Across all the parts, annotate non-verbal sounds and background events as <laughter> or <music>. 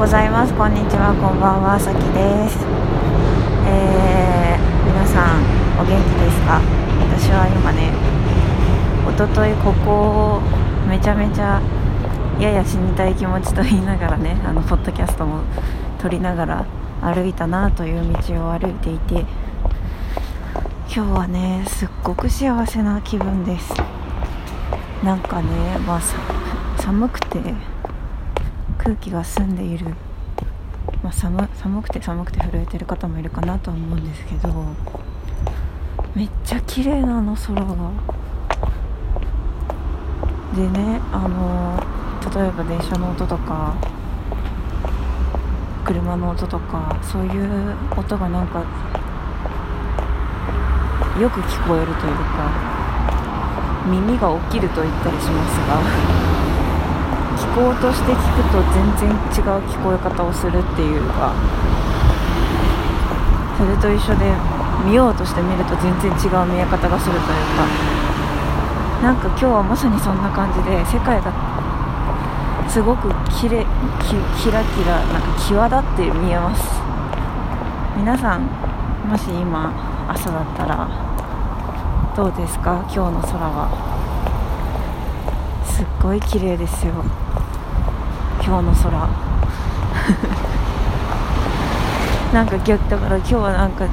ございます。こんにちはこんばんはさきです。えー、皆さんお元気ですか？私は今ねおとといここをめちゃめちゃやや死にたい気持ちと言いながらねあのポッドキャストも撮りながら歩いたなという道を歩いていて今日はねすっごく幸せな気分です。なんかねまあ寒くて空気が澄んでいる、まあ、寒寒くて寒くて震えてる方もいるかなと思うんですけどめっちゃ綺麗なの空が。でねあの例えば電車の音とか車の音とかそういう音がなんかよく聞こえるというか耳が起きると言ったりしますが。聞こうとして聞くと全然違う聞こえ方をするっていうかそれと一緒で見ようとして見ると全然違う見え方がするというかなんか今日はまさにそんな感じで世界がすごくきれキラキラなんか際立って見えます。皆さんもし今朝だったらどうですか？今日の空は。すっごい綺麗ですよ。今日の空。<laughs> なんか逆だから今日はなんか違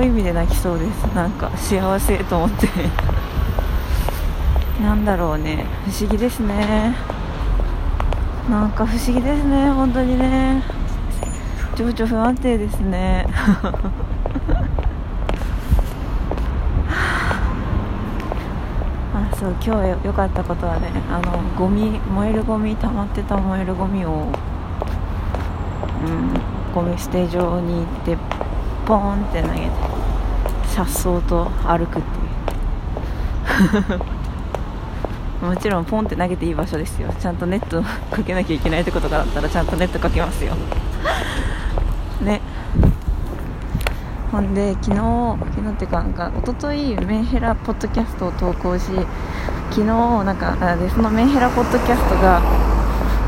う意味で泣きそうです。なんか幸せと思って。<laughs> なんだろうね。不思議ですね。なんか不思議ですね。本当にね。情緒不安定ですね。<laughs> そう今日良かったことはねあのゴミ燃えるゴミ溜まってた燃えるゴミを、うん、ゴミ捨て場に行ってポーンって投げてさっそうと歩くっていう。<laughs> もちろんポンって投げていい場所ですよ。ちゃんとネットかけなきゃいけないってことがあったらちゃんとネットかけますよ。ね。ほんで昨日昨日っていうかなんか一昨日メンヘラポッドキャストを投稿し昨日なんかでそのメンヘラポッドキャストが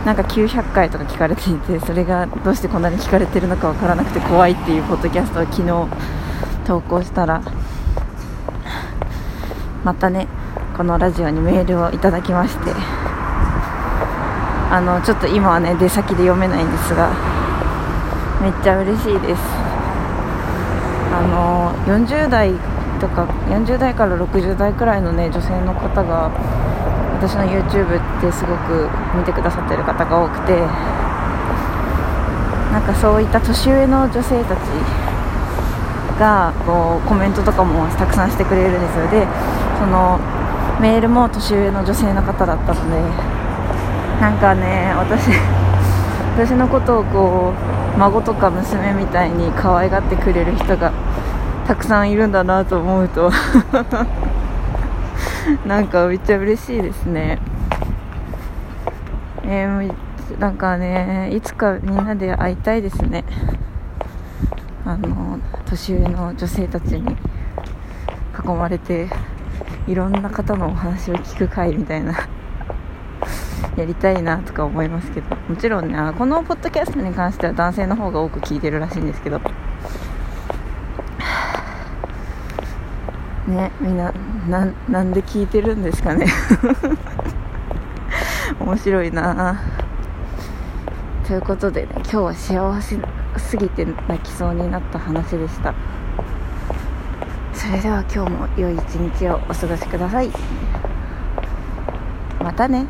なんか900回とか聞かれていてそれがどうしてこんなに聞かれてるのかわからなくて怖いっていうポッドキャストを昨日投稿したらまたねこのラジオにメールをいただきましてあのちょっと今はね出先で読めないんですがめっちゃ嬉しいです。あの40代とか40代から60代くらいのね女性の方が私の YouTube ってすごく見てくださってる方が多くてなんかそういった年上の女性たちがこうコメントとかもたくさんしてくれるんですよ。でそのメールも年上の女性の方だったのでなんかね私私のことをこう孫とか娘みたいに可愛がってくれる人がたくさんいるんだなと思うと <laughs> なんかめっちゃ嬉しいですね。えー、なんかねいつかみんなで会いたいですね。あの年上の女性たちに囲まれていろんな方のお話を聞く会みたいな。やりたいなとか思いますけど。もちろんねあこのポッドキャストに関しては男性の方が多く聞いてるらしいんですけど。<sighs> ねみんななんで聞いてるんですかね。<laughs> 面白いな。ということで、ね、今日は幸せすぎて泣きそうになった話でした。それでは今日も良い一日をお過ごしください。またね。